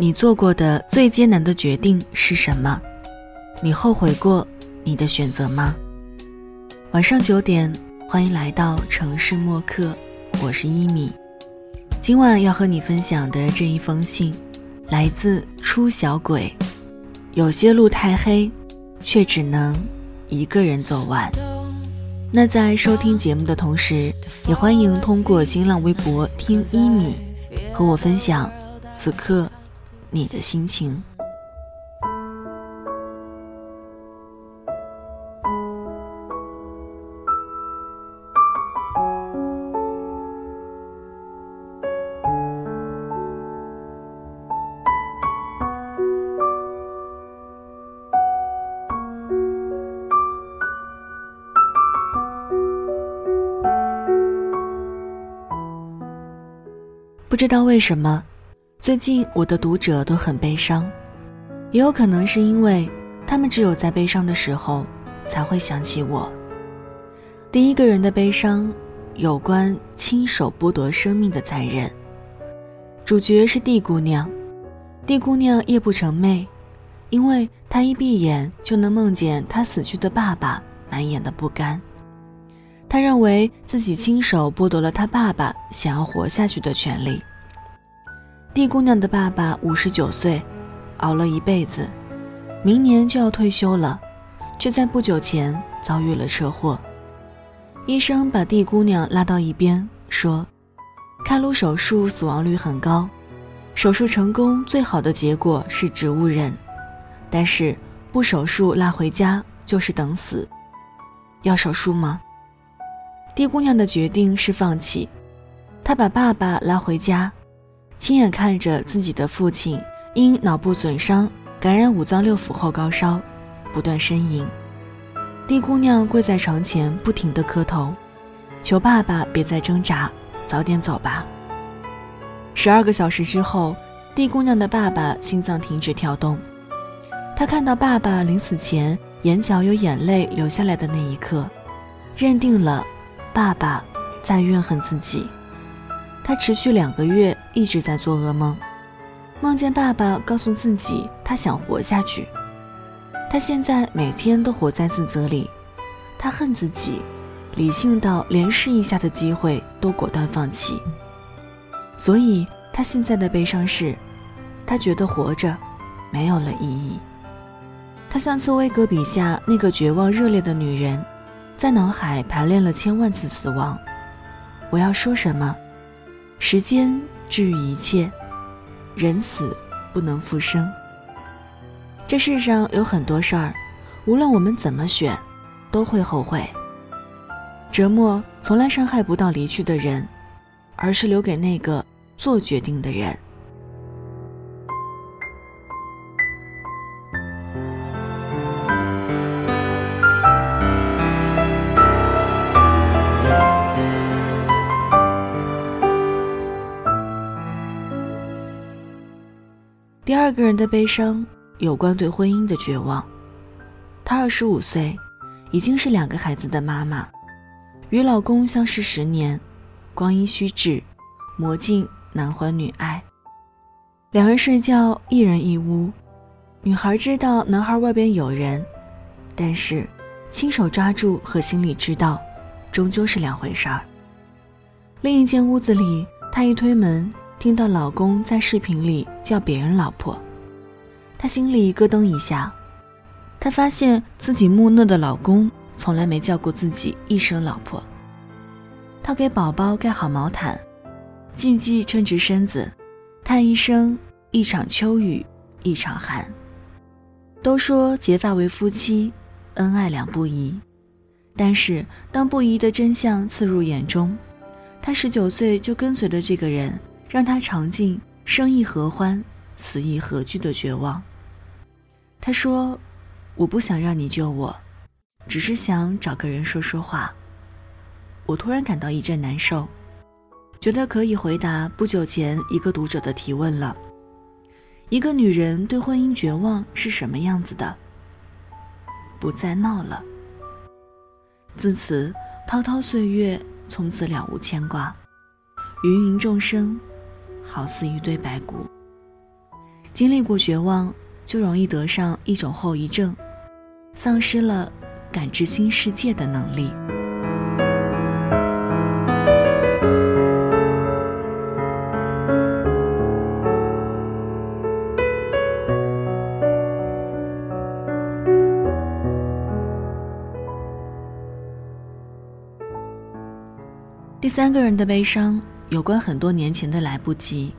你做过的最艰难的决定是什么？你后悔过你的选择吗？晚上九点，欢迎来到城市默客，我是一米。今晚要和你分享的这一封信，来自初小鬼。有些路太黑，却只能一个人走完。那在收听节目的同时，也欢迎通过新浪微博听一米，和我分享此刻你的心情。不知道为什么，最近我的读者都很悲伤，也有可能是因为他们只有在悲伤的时候才会想起我。第一个人的悲伤，有关亲手剥夺生命的残忍。主角是地姑娘，地姑娘夜不成寐，因为她一闭眼就能梦见她死去的爸爸，满眼的不甘。她认为自己亲手剥夺了她爸爸想要活下去的权利。地姑娘的爸爸五十九岁，熬了一辈子，明年就要退休了，却在不久前遭遇了车祸。医生把地姑娘拉到一边，说：“开颅手术死亡率很高，手术成功最好的结果是植物人，但是不手术拉回家就是等死。要手术吗？”地姑娘的决定是放弃，她把爸爸拉回家，亲眼看着自己的父亲因脑部损伤感染五脏六腑后高烧，不断呻吟。地姑娘跪在床前，不停地磕头，求爸爸别再挣扎，早点走吧。十二个小时之后，地姑娘的爸爸心脏停止跳动。她看到爸爸临死前眼角有眼泪流下来的那一刻，认定了。爸爸在怨恨自己，他持续两个月一直在做噩梦，梦见爸爸告诉自己他想活下去。他现在每天都活在自责里，他恨自己，理性到连试一下的机会都果断放弃。所以他现在的悲伤是，他觉得活着没有了意义。他像茨威格笔下那个绝望热烈的女人。在脑海排练了千万次死亡，我要说什么？时间治愈一切，人死不能复生。这世上有很多事儿，无论我们怎么选，都会后悔。折磨从来伤害不到离去的人，而是留给那个做决定的人。第二个人的悲伤有关对婚姻的绝望。她二十五岁，已经是两个孩子的妈妈，与老公相识十年，光阴虚掷，磨尽男欢女爱。两人睡觉一人一屋，女孩知道男孩外边有人，但是亲手抓住和心里知道，终究是两回事儿。另一间屋子里，她一推门。听到老公在视频里叫别人老婆，她心里咯噔一下。她发现自己木讷的老公从来没叫过自己一声老婆。她给宝宝盖好毛毯，静静撑直身子，叹一声：“一场秋雨一场寒。”都说结发为夫妻，恩爱两不疑。但是当不疑的真相刺入眼中，她十九岁就跟随的这个人。让他尝尽生亦何欢，死亦何惧的绝望。他说：“我不想让你救我，只是想找个人说说话。”我突然感到一阵难受，觉得可以回答不久前一个读者的提问了：一个女人对婚姻绝望是什么样子的？不再闹了。自此，滔滔岁月从此了无牵挂，芸芸众生。好似一堆白骨。经历过绝望，就容易得上一种后遗症，丧失了感知新世界的能力。第三个人的悲伤有关很多年前的来不及。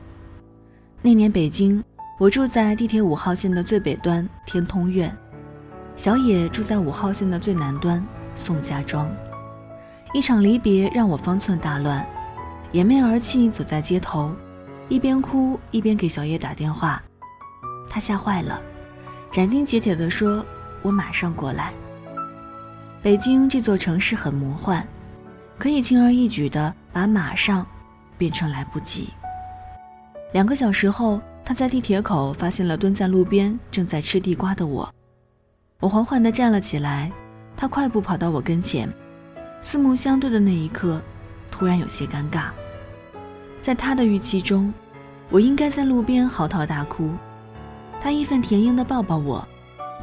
那年北京，我住在地铁五号线的最北端天通苑，小野住在五号线的最南端宋家庄。一场离别让我方寸大乱，掩面而泣，走在街头，一边哭一边给小野打电话。他吓坏了，斩钉截铁地说：“我马上过来。”北京这座城市很魔幻。可以轻而易举地把马上变成来不及。两个小时后，他在地铁口发现了蹲在路边正在吃地瓜的我。我缓缓地站了起来，他快步跑到我跟前，四目相对的那一刻，突然有些尴尬。在他的预期中，我应该在路边嚎啕大哭，他义愤填膺地抱抱我，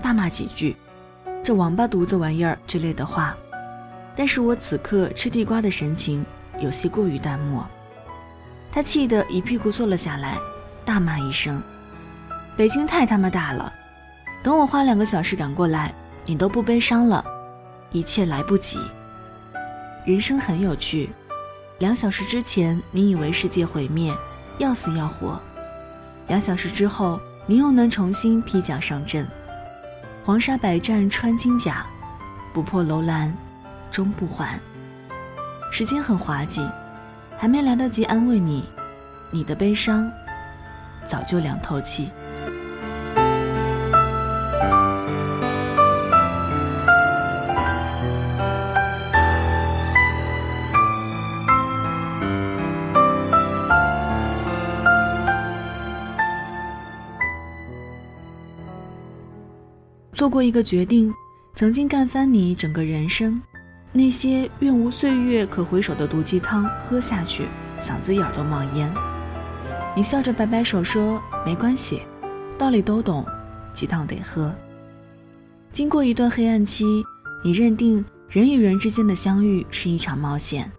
大骂几句“这王八犊子玩意儿”之类的话。但是我此刻吃地瓜的神情有些过于淡漠，他气得一屁股坐了下来，大骂一声：“北京太他妈大了！等我花两个小时赶过来，你都不悲伤了，一切来不及。人生很有趣，两小时之前你以为世界毁灭，要死要活，两小时之后你又能重新披甲上阵。黄沙百战穿金甲，不破楼兰。”终不还。时间很滑稽，还没来得及安慰你，你的悲伤早就凉透气。做过一个决定，曾经干翻你整个人生。那些愿无岁月可回首的毒鸡汤喝下去，嗓子眼儿都冒烟。你笑着摆摆手说：“没关系，道理都懂，鸡汤得喝。”经过一段黑暗期，你认定人与人之间的相遇是一场冒险。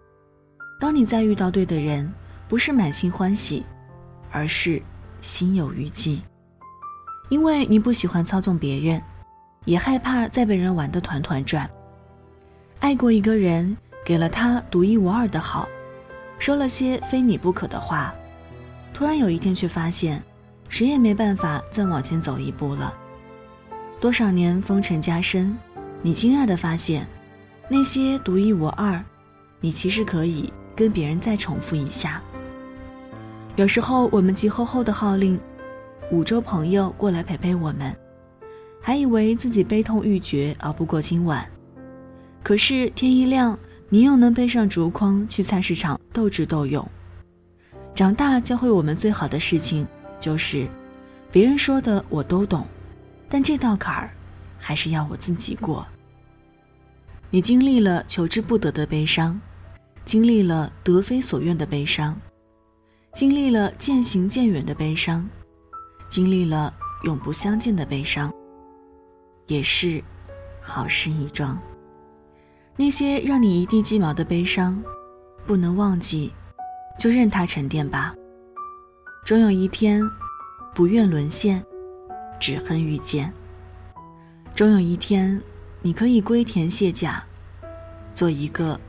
当你再遇到对的人，不是满心欢喜，而是心有余悸。因为你不喜欢操纵别人，也害怕再被人玩得团团转。爱过一个人，给了他独一无二的好，说了些非你不可的话，突然有一天却发现，谁也没办法再往前走一步了。多少年风尘加身，你惊讶地发现，那些独一无二，你其实可以跟别人再重复一下。有时候我们急吼吼的号令五周朋友过来陪陪我们，还以为自己悲痛欲绝，熬不过今晚。可是天一亮，你又能背上竹筐去菜市场斗智斗勇。长大教会我们最好的事情，就是别人说的我都懂，但这道坎儿，还是要我自己过。你经历了求之不得的悲伤，经历了得非所愿的悲伤，经历了渐行渐远的悲伤，经历了永不相见的悲伤，也是好事一桩。那些让你一地鸡毛的悲伤，不能忘记，就任它沉淀吧。终有一天，不愿沦陷，只恨遇见。终有一天，你可以归田卸甲，做一个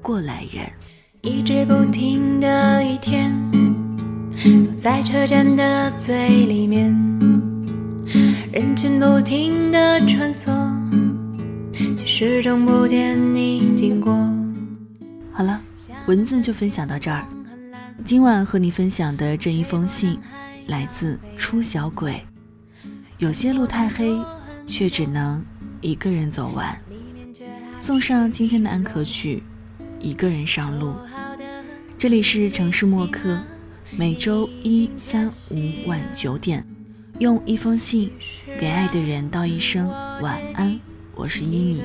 过来人。一直不停的一天，坐在车站的最里面，人群不停的穿梭。始终不见你经过。好了，文字就分享到这儿。今晚和你分享的这一封信，来自初小鬼。有些路太黑，却只能一个人走完。送上今天的安可曲，一个人上路。这里是城市默客，每周一、三、五晚九点，用一封信给爱的人道一声晚安。我是一米。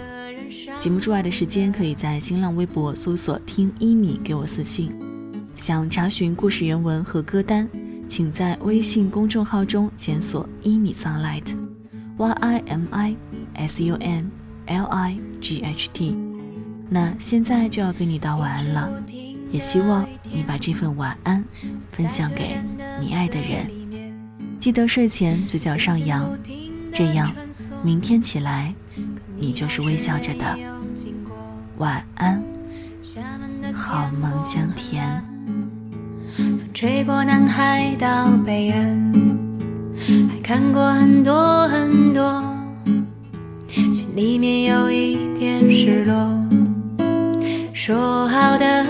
节目之外的时间，可以在新浪微博搜索“听一米”给我私信。想查询故事原文和歌单，请在微信公众号中检索“一米 sunlight”，y i m i s u n l i g h t。那现在就要跟你道晚安了，也希望你把这份晚安分享给你爱的人。记得睡前嘴角上扬，这样明天起来你就是微笑着的。晚安，好梦香甜。风吹过南海到北岸，还看过很多很多，心里面有一点失落。说好的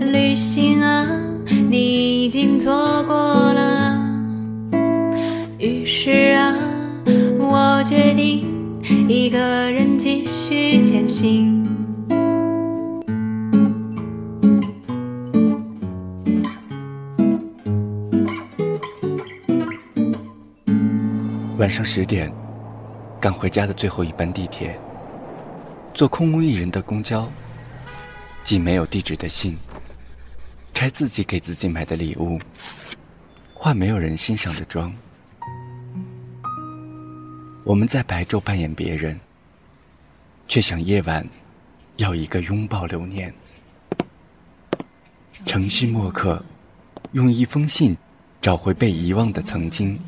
旅行啊，你已经错过了。于是啊，一个人继续前行。晚上十点，赶回家的最后一班地铁，坐空无一人的公交，寄没有地址的信，拆自己给自己买的礼物，化没有人欣赏的妆。我们在白昼扮演别人，却想夜晚要一个拥抱留念。城市墨客，用一封信找回被遗忘的曾经。